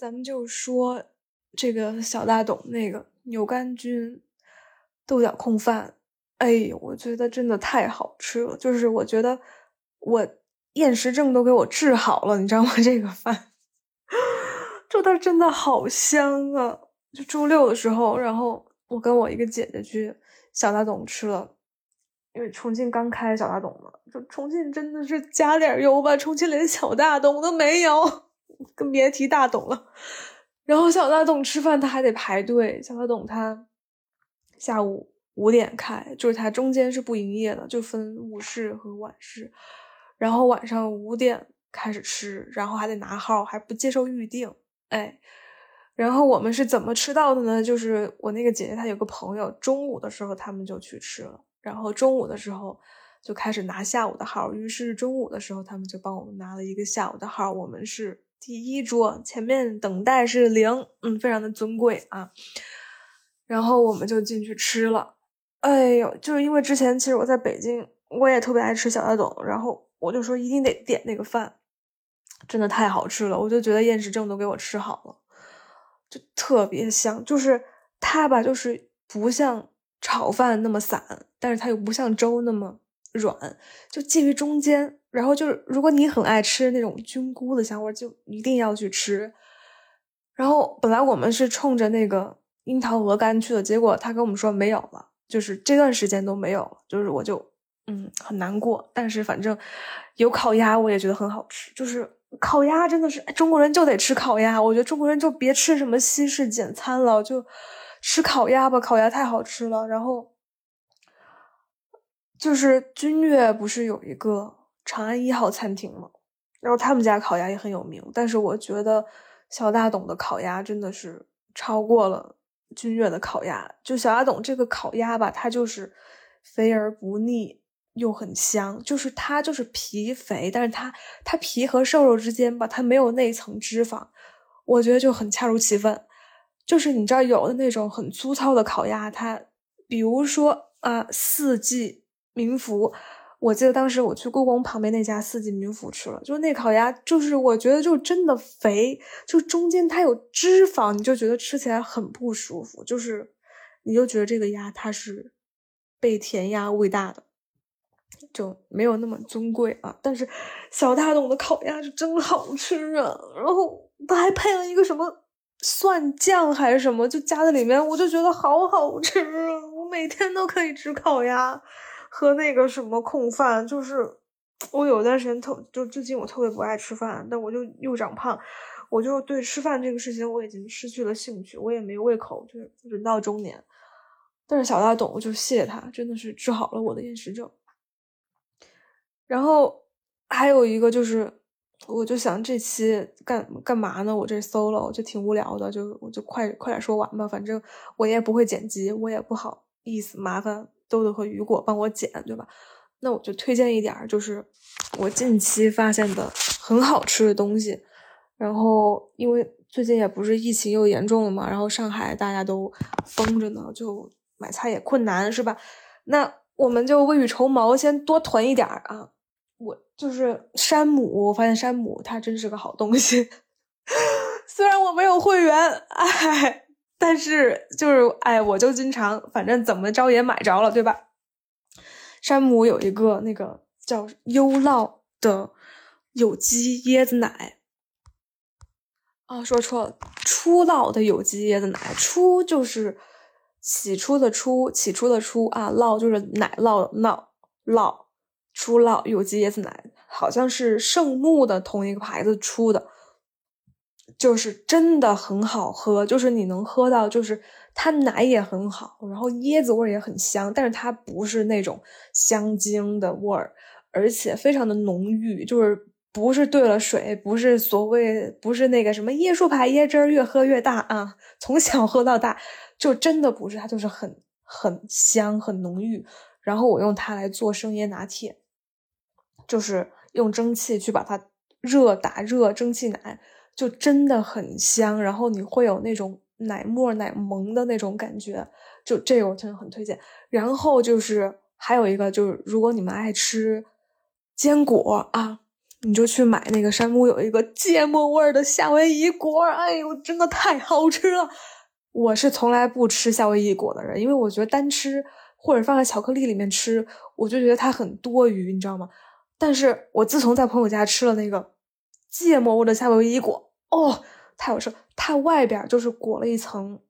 咱们就说这个小大董那个牛肝菌豆角控饭，哎，我觉得真的太好吃了，就是我觉得我厌食症都给我治好了，你知道吗？这个饭，就它真的好香啊！就周六的时候，然后我跟我一个姐姐去小大董吃了，因为重庆刚开小大董嘛，就重庆真的是加点油吧，重庆连小大董都没有。更别提大董了，然后小大董吃饭他还得排队。小大董他下午五点开，就是他中间是不营业的，就分午市和晚市。然后晚上五点开始吃，然后还得拿号，还不接受预定。哎，然后我们是怎么吃到的呢？就是我那个姐姐她有个朋友，中午的时候他们就去吃了，然后中午的时候就开始拿下午的号。于是中午的时候他们就帮我们拿了一个下午的号，我们是。第一桌前面等待是零，嗯，非常的尊贵啊。然后我们就进去吃了。哎呦，就是因为之前其实我在北京，我也特别爱吃小大董，然后我就说一定得点那个饭，真的太好吃了，我就觉得厌食症都给我吃好了，就特别香。就是它吧，就是不像炒饭那么散，但是它又不像粥那么软，就介于中间。然后就是，如果你很爱吃那种菌菇的香味，就一定要去吃。然后本来我们是冲着那个樱桃鹅肝去的，结果他跟我们说没有了，就是这段时间都没有。就是我就嗯很难过，但是反正有烤鸭，我也觉得很好吃。就是烤鸭真的是中国人就得吃烤鸭，我觉得中国人就别吃什么西式简餐了，就吃烤鸭吧，烤鸭太好吃了。然后就是君悦不是有一个。长安一号餐厅嘛，然后他们家烤鸭也很有名，但是我觉得小大董的烤鸭真的是超过了君悦的烤鸭。就小大董这个烤鸭吧，它就是肥而不腻，又很香。就是它就是皮肥，但是它它皮和瘦肉之间吧，它没有那一层脂肪，我觉得就很恰如其分。就是你知道有的那种很粗糙的烤鸭，它比如说啊四季民福。我记得当时我去故宫旁边那家四季民福吃了，就是那烤鸭，就是我觉得就真的肥，就中间它有脂肪，你就觉得吃起来很不舒服，就是你就觉得这个鸭它是被填鸭喂大的，就没有那么尊贵啊。但是小大董的烤鸭是真好吃啊，然后它还配了一个什么蒜酱还是什么，就加在里面，我就觉得好好吃啊，我每天都可以吃烤鸭。和那个什么控饭，就是我有段时间特就最近我特别不爱吃饭，但我就又长胖，我就对吃饭这个事情我已经失去了兴趣，我也没胃口，就是人到中年。但是小大董，我就谢谢他，真的是治好了我的厌食症。然后还有一个就是，我就想这期干干嘛呢？我这 solo 就挺无聊的，就我就快快点说完吧，反正我也不会剪辑，我也不好意思麻烦。豆豆和雨果帮我剪，对吧？那我就推荐一点儿，就是我近期发现的很好吃的东西。然后，因为最近也不是疫情又严重了嘛，然后上海大家都封着呢，就买菜也困难，是吧？那我们就未雨绸缪，先多囤一点儿啊。我就是山姆，我发现山姆它真是个好东西，虽然我没有会员，哎。但是就是哎，我就经常，反正怎么着也买着了，对吧？山姆有一个那个叫优酪的有机椰子奶，啊，说错了，初酪的有机椰子奶，初就是起初的初，起初的初啊，酪就是奶酪酪酪，初酪有机椰子奶，好像是圣木的同一个牌子出的。就是真的很好喝，就是你能喝到，就是它奶也很好，然后椰子味也很香，但是它不是那种香精的味儿，而且非常的浓郁，就是不是兑了水，不是所谓不是那个什么椰树牌椰汁儿越喝越大啊，从小喝到大，就真的不是，它就是很很香很浓郁，然后我用它来做生椰拿铁，就是用蒸汽去把它热打热蒸汽奶。就真的很香，然后你会有那种奶沫奶萌的那种感觉，就这个我真的很推荐。然后就是还有一个就是，如果你们爱吃坚果啊，你就去买那个山姆有一个芥末味儿的夏威夷果，哎呦，真的太好吃了。我是从来不吃夏威夷果的人，因为我觉得单吃或者放在巧克力里面吃，我就觉得它很多余，你知道吗？但是我自从在朋友家吃了那个芥末味的夏威夷果，哦，太好吃！它外边就是裹了一层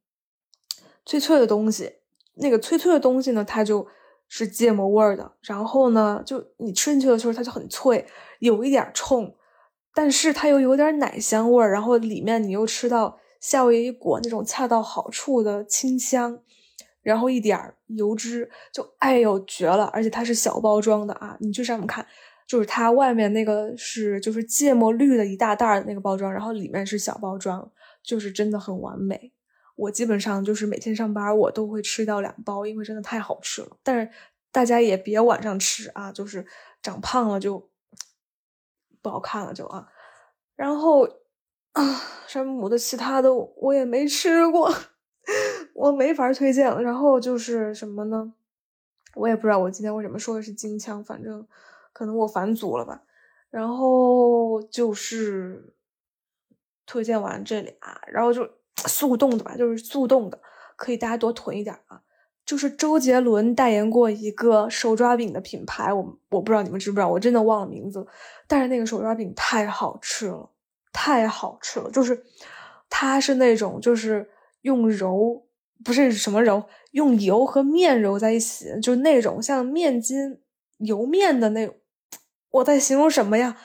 脆脆的东西，那个脆脆的东西呢，它就是芥末味的。然后呢，就你吃进去的时候，它就很脆，有一点冲，但是它又有点奶香味儿。然后里面你又吃到。夏威夷果那种恰到好处的清香，然后一点油脂，就哎呦绝了！而且它是小包装的啊，你去上面看，就是它外面那个是就是芥末绿的一大袋的那个包装，然后里面是小包装，就是真的很完美。我基本上就是每天上班我都会吃到两包，因为真的太好吃了。但是大家也别晚上吃啊，就是长胖了就不好看了就啊，然后。啊，山姆的其他的我也没吃过，我没法推荐了。然后就是什么呢？我也不知道我今天为什么说的是金枪，反正可能我返祖了吧。然后就是推荐完这俩，然后就 速冻的吧，就是速冻的，可以大家多囤一点啊。就是周杰伦代言过一个手抓饼的品牌，我我不知道你们知不知道，我真的忘了名字，但是那个手抓饼太好吃了。太好吃了，就是它是那种就是用揉不是什么揉，用油和面揉在一起，就那种像面筋油面的那种。我在形容什么呀？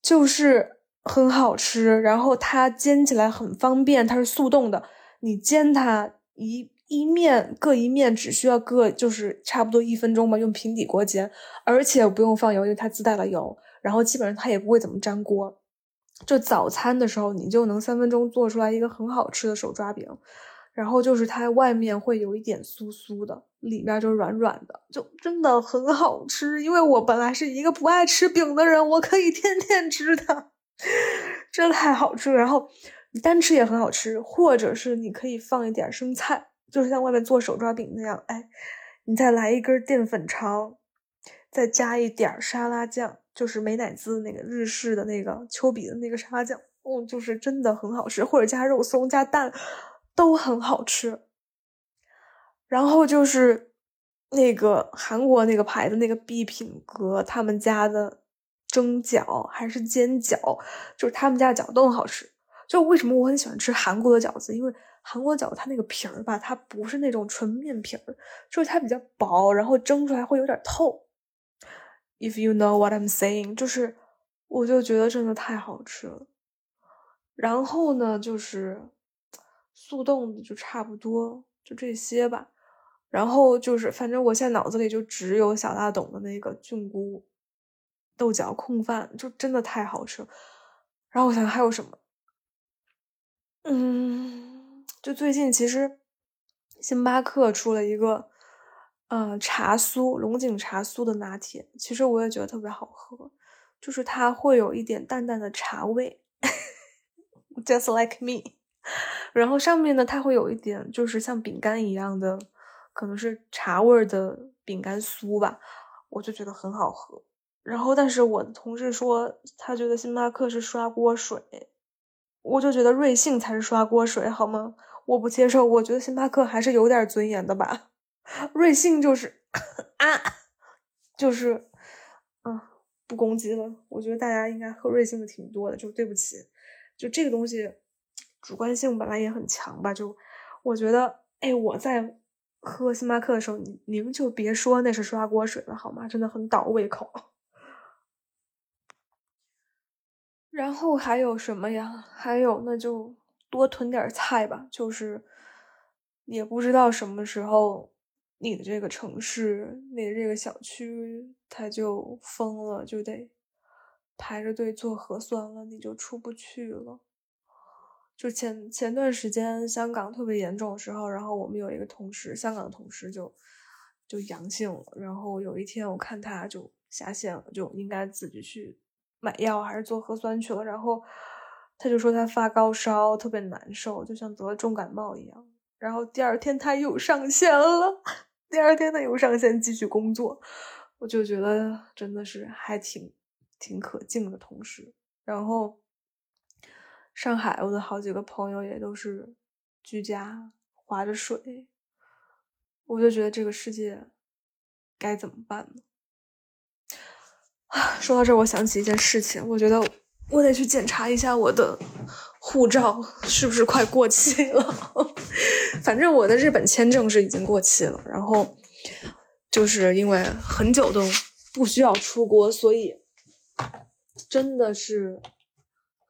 就是很好吃，然后它煎起来很方便，它是速冻的，你煎它一一面各一面只需要各就是差不多一分钟吧，用平底锅煎，而且不用放油，因为它自带了油，然后基本上它也不会怎么粘锅。就早餐的时候，你就能三分钟做出来一个很好吃的手抓饼，然后就是它外面会有一点酥酥的，里面就软软的，就真的很好吃。因为我本来是一个不爱吃饼的人，我可以天天吃它，真的太好吃。然后单吃也很好吃，或者是你可以放一点生菜，就是像外面做手抓饼那样，哎，你再来一根淀粉肠，再加一点沙拉酱。就是美乃滋那个日式的那个丘比的那个沙拉酱，嗯，就是真的很好吃，或者加肉松加蛋都很好吃。然后就是那个韩国那个牌子那个必品阁他们家的蒸饺还是煎饺，就是他们家的饺子都很好吃。就为什么我很喜欢吃韩国的饺子？因为韩国饺子它那个皮儿吧，它不是那种纯面皮儿，就是它比较薄，然后蒸出来会有点透。If you know what I'm saying，就是我就觉得真的太好吃了。然后呢，就是速冻的就差不多就这些吧。然后就是，反正我现在脑子里就只有小大董的那个菌菇豆角控饭，就真的太好吃了。然后我想还有什么？嗯，就最近其实星巴克出了一个。嗯，茶酥龙井茶酥的拿铁，其实我也觉得特别好喝，就是它会有一点淡淡的茶味，just like me。然后上面呢，它会有一点就是像饼干一样的，可能是茶味的饼干酥吧，我就觉得很好喝。然后，但是我同事说他觉得星巴克是刷锅水，我就觉得瑞幸才是刷锅水，好吗？我不接受，我觉得星巴克还是有点尊严的吧。瑞幸就是啊，就是啊，不攻击了。我觉得大家应该喝瑞幸的挺多的，就对不起，就这个东西主观性本来也很强吧。就我觉得，哎，我在喝星巴克的时候，你你们就别说那是刷锅水了，好吗？真的很倒胃口。然后还有什么呀？还有那就多囤点菜吧。就是也不知道什么时候。你的这个城市，你的这个小区，它就封了，就得排着队做核酸了，你就出不去了。就前前段时间香港特别严重的时候，然后我们有一个同事，香港的同事就就阳性了，然后有一天我看他就下线了，就应该自己去买药还是做核酸去了，然后他就说他发高烧，特别难受，就像得了重感冒一样，然后第二天他又上线了。第二天他又上线继续工作，我就觉得真的是还挺挺可敬的同事，然后上海我的好几个朋友也都是居家划着水，我就觉得这个世界该怎么办呢？啊，说到这儿，我想起一件事情，我觉得我得去检查一下我的护照是不是快过期了。反正我的日本签证是已经过期了，然后就是因为很久都不需要出国，所以真的是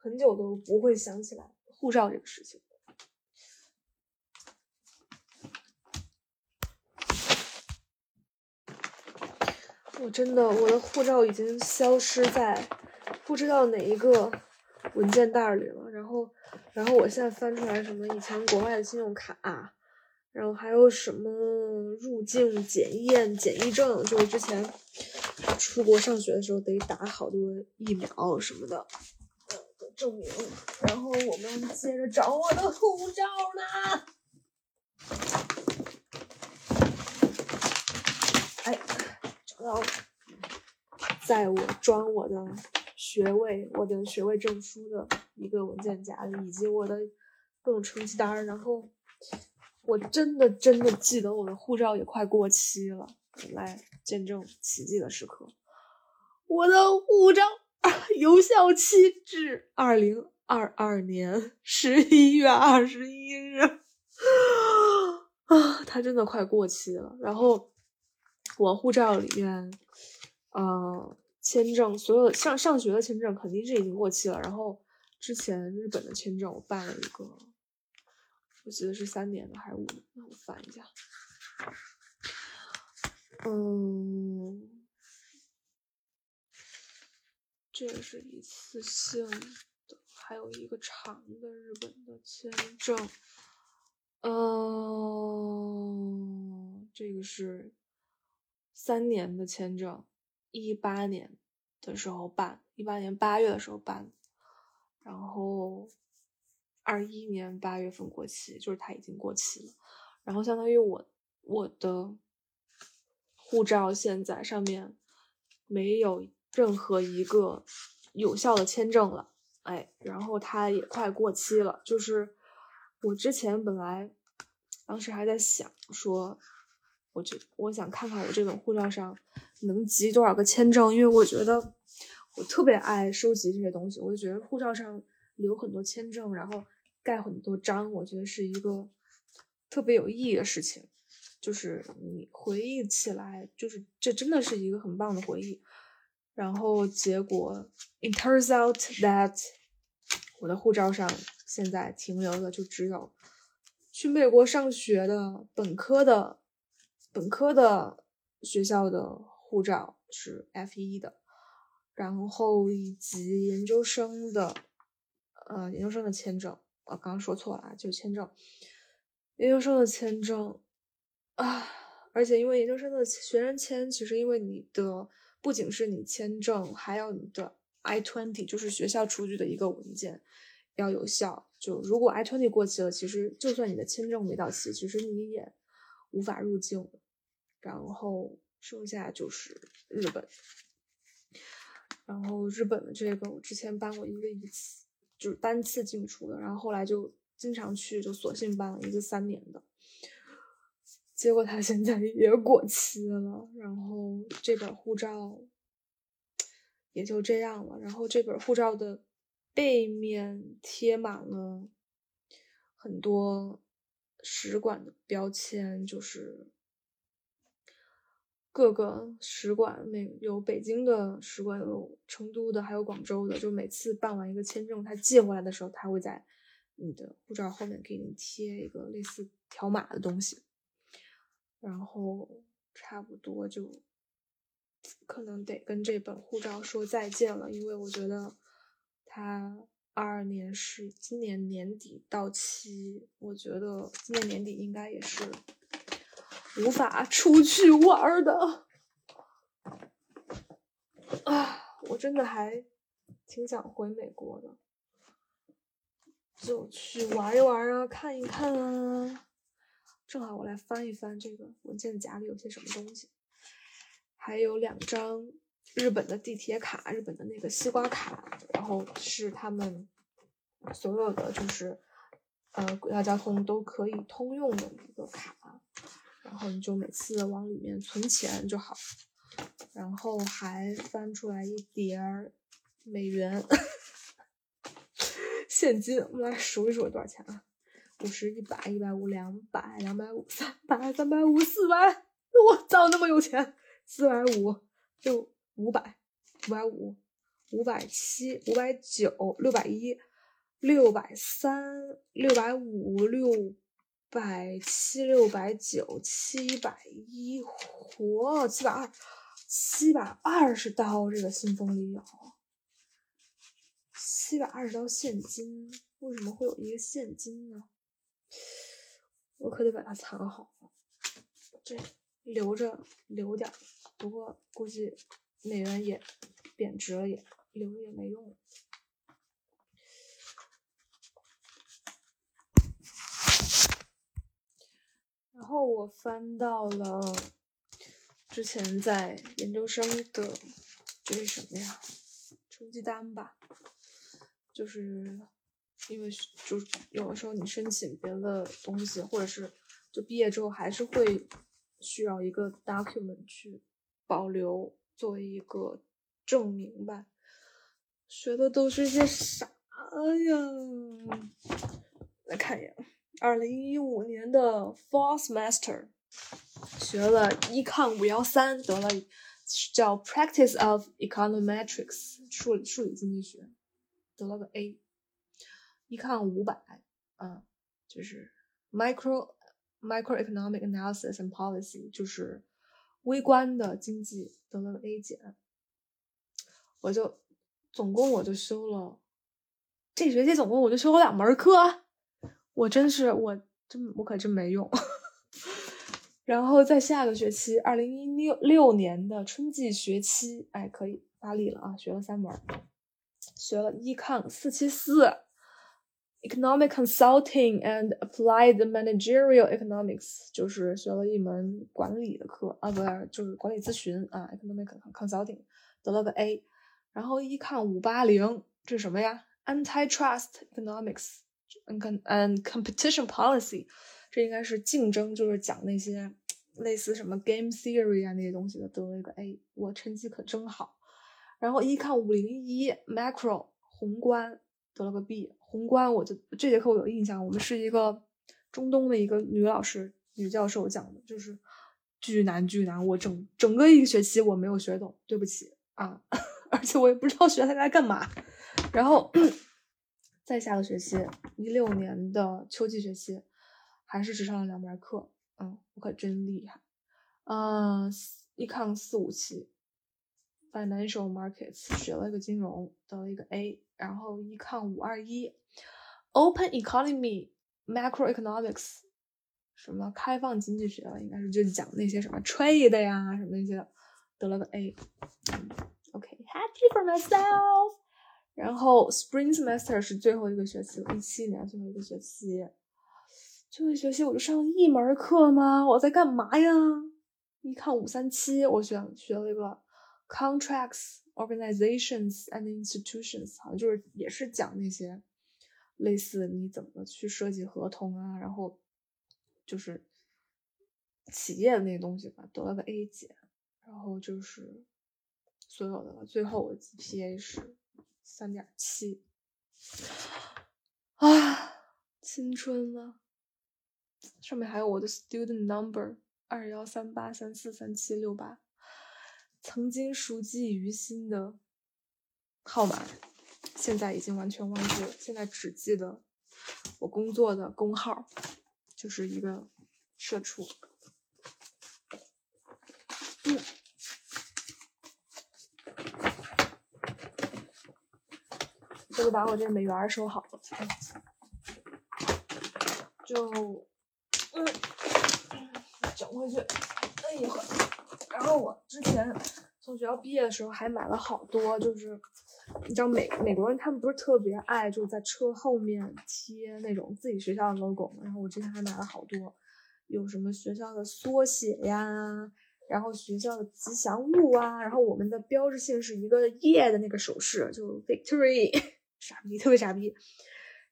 很久都不会想起来护照这个事情。我真的，我的护照已经消失在不知道哪一个文件袋里了。然后，然后我现在翻出来什么以前国外的信用卡，然后还有什么入境检验检疫证，就是之前出国上学的时候得打好多疫苗什么的的证明。然后我们接着找我的护照呢。哎。找到了，在我装我的学位、我的学位证书的一个文件夹里，以及我的各种成绩单然后，我真的真的记得我的护照也快过期了。来见证奇迹的时刻，我的护照 有效期至二零二二年十一月二十一日。啊，它真的快过期了。然后。我护照里面，呃，签证所有上上学的签证肯定是已经过期了。然后之前日本的签证我办了一个，我记得是三年的还是五年？的，我翻一下。嗯，这个是一次性的，还有一个长的日本的签证。嗯，这个是。三年的签证，一八年的时候办，一八年八月的时候办，然后二一年八月份过期，就是它已经过期了。然后相当于我我的护照现在上面没有任何一个有效的签证了，哎，然后它也快过期了。就是我之前本来当时还在想说。我就我想看看我这本护照上能集多少个签证，因为我觉得我特别爱收集这些东西。我就觉得护照上留很多签证，然后盖很多章，我觉得是一个特别有意义的事情。就是你回忆起来，就是这真的是一个很棒的回忆。然后结果，it turns out that 我的护照上现在停留的就只有去美国上学的本科的。本科的学校的护照是 F 一的，然后以及研究生的，呃，研究生的签证，我刚刚说错了啊，就是签证，研究生的签证啊，而且因为研究生的学生签，其实因为你的不仅是你签证，还有你的 I twenty，就是学校出具的一个文件要有效。就如果 I twenty 过期了，其实就算你的签证没到期，其实你也无法入境。然后剩下就是日本，然后日本的这个我之前办过一个一次，就是单次进出的，然后后来就经常去，就索性办了一个三年的，结果他现在也过期了，然后这本护照也就这样了，然后这本护照的背面贴满了很多使馆的标签，就是。各个使馆，每有北京的使馆，有成都的，还有广州的。就每次办完一个签证，他寄回来的时候，他会在你的护照后面给你贴一个类似条码的东西。然后差不多就可能得跟这本护照说再见了，因为我觉得它二二年是今年年底到期，我觉得今年年底应该也是。无法出去玩的啊！我真的还挺想回美国的，就去玩一玩啊，看一看啊。正好我来翻一翻这个文件夹里有些什么东西，还有两张日本的地铁卡，日本的那个西瓜卡，然后是他们所有的就是呃轨道交通都可以通用的一个卡，然后你就每次往里面存钱就好，然后还翻出来一叠儿美元 现金，我们来数一数多少钱啊？五十、一百、一百五、两百、两百五、三百、三百五、四百，我操，那么有钱！四百五六。五百，五百五，五百七，五百九，六百一，六百三，六百五，六百七，六百九，七百一，嚯，七百二，七百二十刀，这个信封里有七百二十刀现金，为什么会有一个现金呢？我可得把它藏好，这留着留点儿，不过估计。美元也贬值了，也留也没用。然后我翻到了之前在研究生的这是什么呀？成绩单吧，就是因为就有的时候你申请别的东西，或者是就毕业之后还是会需要一个 document 去保留。作为一个证明吧，学的都是些啥呀？来看一眼，二零一五年的 Fall Semester 学了 Econ 五幺三，得了叫 Practice of Econometrics 数理数理经济学，得了个 A。Econ 五百，嗯，就是 Micro Microeconomic Analysis and Policy，就是。微观的经济得了 A 减，我就总共我就修了这学期总共我就修了两门课，我真是我真我可真没用。然后在下个学期，二零一六六年的春季学期，哎，可以发力了啊，学了三门，学了 Econ 四七四。Economic Consulting and Applied Managerial Economics 就是学了一门管理的课啊，不是，就是管理咨询啊。Economic Consulting 得了个 A，然后一看五八零，这是什么呀？Antitrust Economics and and Competition Policy，这应该是竞争，就是讲那些类似什么 Game Theory 啊那些东西的，得了一个 A，我成绩可真好。然后一看五零一 Macro 宏观。得了个 B，宏观我就这节课我有印象，我们是一个中东的一个女老师、女教授讲的，就是巨难巨难，我整整个一个学期我没有学懂，对不起啊，而且我也不知道学它在干嘛。然后 再下个学期，一六年的秋季学期，还是只上了两门课，嗯，我可真厉害，嗯，一抗四五七。Financial markets 学了一个金融，得了一个 A，然后一抗五二一，Open economy macroeconomics 什么开放经济学了应该是就讲那些什么 trade 呀什么那些的，得了个 A。OK，happy for myself。然后 Spring semester 是最后一个学期，一七年最后一个学期，最后一学期我就上了一门课吗？我在干嘛呀？一看五三七，我选学了一个。Contracts, organizations and institutions，好像就是也是讲那些类似你怎么去设计合同啊，然后就是企业的那些东西吧，得了个 A 减，然后就是所有的最后我的 GPA 是三点七，啊，青春啊！上面还有我的 student number 二幺三八三四三七六八。曾经熟记于心的号码，现在已经完全忘记了。现在只记得我工作的工号，就是一个社畜。嗯，这个把我这美元收好了，就嗯整回去。哎呀呵。然后我之前从学校毕业的时候还买了好多，就是你知道美美国人他们不是特别爱就在车后面贴那种自己学校的 logo 吗？然后我之前还买了好多，有什么学校的缩写呀，然后学校的吉祥物啊，然后我们的标志性是一个耶的那个手势，就 victory，傻逼，特别傻逼。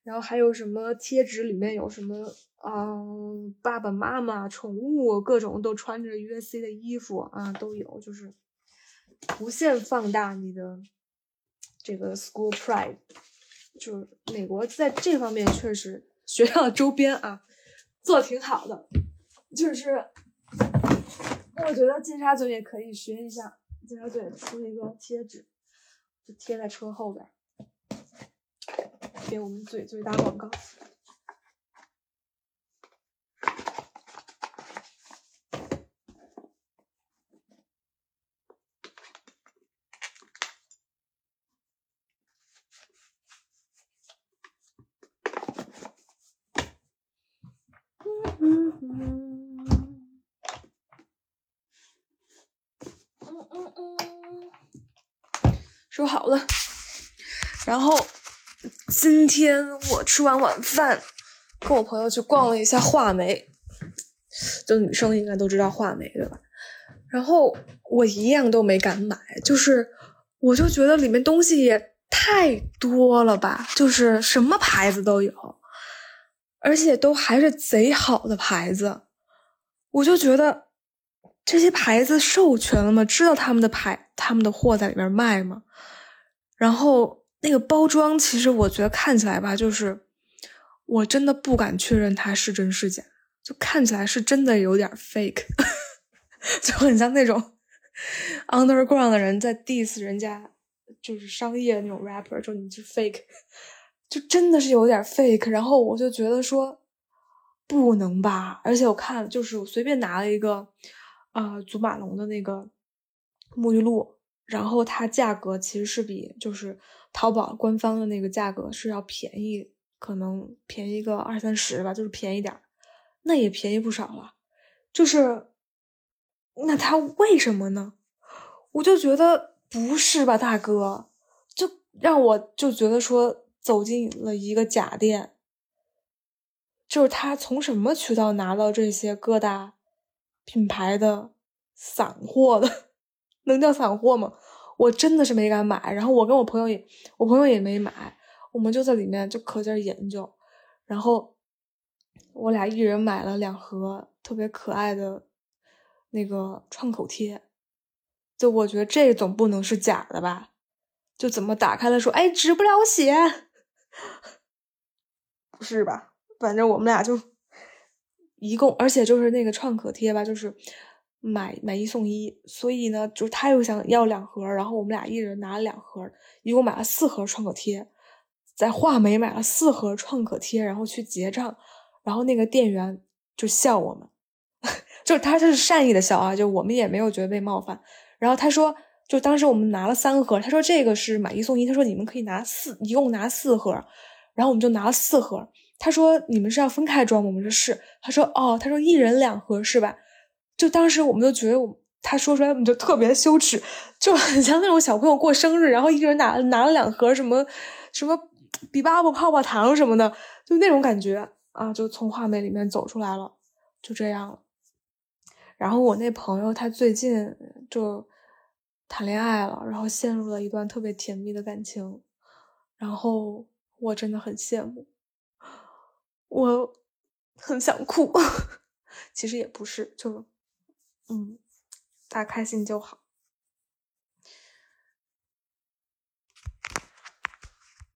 然后还有什么贴纸里面有什么嗯，爸爸妈妈、宠物，各种都穿着 USC 的衣服啊，都有，就是无限放大你的这个 school pride。就是美国在这方面确实学校的周边啊做的挺好的，就是我觉得金沙嘴也可以学一下，金沙嘴出一个贴纸，就贴在车后边。给我们嘴嘴打广告。好了，然后。今天我吃完晚饭，跟我朋友去逛了一下画眉，就女生应该都知道画眉对吧？然后我一样都没敢买，就是我就觉得里面东西也太多了吧，就是什么牌子都有，而且都还是贼好的牌子，我就觉得这些牌子授权了吗？知道他们的牌、他们的货在里面卖吗？然后。那个包装其实我觉得看起来吧，就是我真的不敢确认它是真是假，就看起来是真的有点 fake，就很像那种 underground 的人在 diss 人家，就是商业那种 rapper，就你是 fake，就真的是有点 fake。然后我就觉得说不能吧，而且我看就是我随便拿了一个啊祖马龙的那个沐浴露，然后它价格其实是比就是。淘宝官方的那个价格是要便宜，可能便宜个二三十吧，就是便宜点儿，那也便宜不少了。就是，那他为什么呢？我就觉得不是吧，大哥，就让我就觉得说走进了一个假店，就是他从什么渠道拿到这些各大品牌的散货的？能叫散货吗？我真的是没敢买，然后我跟我朋友也，我朋友也没买，我们就在里面就可劲儿研究，然后我俩一人买了两盒特别可爱的那个创口贴，就我觉得这总不能是假的吧？就怎么打开了说，哎，止不了血，不是吧？反正我们俩就一共，而且就是那个创可贴吧，就是。买买一送一，所以呢，就是他又想要两盒，然后我们俩一人拿了两盒，一共买了四盒创可贴，在画眉买了四盒创可贴，然后去结账，然后那个店员就笑我们，就他这是善意的笑啊，就我们也没有觉得被冒犯。然后他说，就当时我们拿了三盒，他说这个是买一送一，他说你们可以拿四，一共拿四盒，然后我们就拿了四盒。他说你们是要分开装吗？我们说是。他说哦，他说一人两盒是吧？就当时我们就觉得，我他说出来我们就特别羞耻，就很像那种小朋友过生日，然后一个人拿拿了两盒什么什么比巴布泡泡糖什么的，就那种感觉啊，就从画面里面走出来了，就这样。然后我那朋友他最近就谈恋爱了，然后陷入了一段特别甜蜜的感情，然后我真的很羡慕，我很想哭，其实也不是，就。嗯，大家开心就好。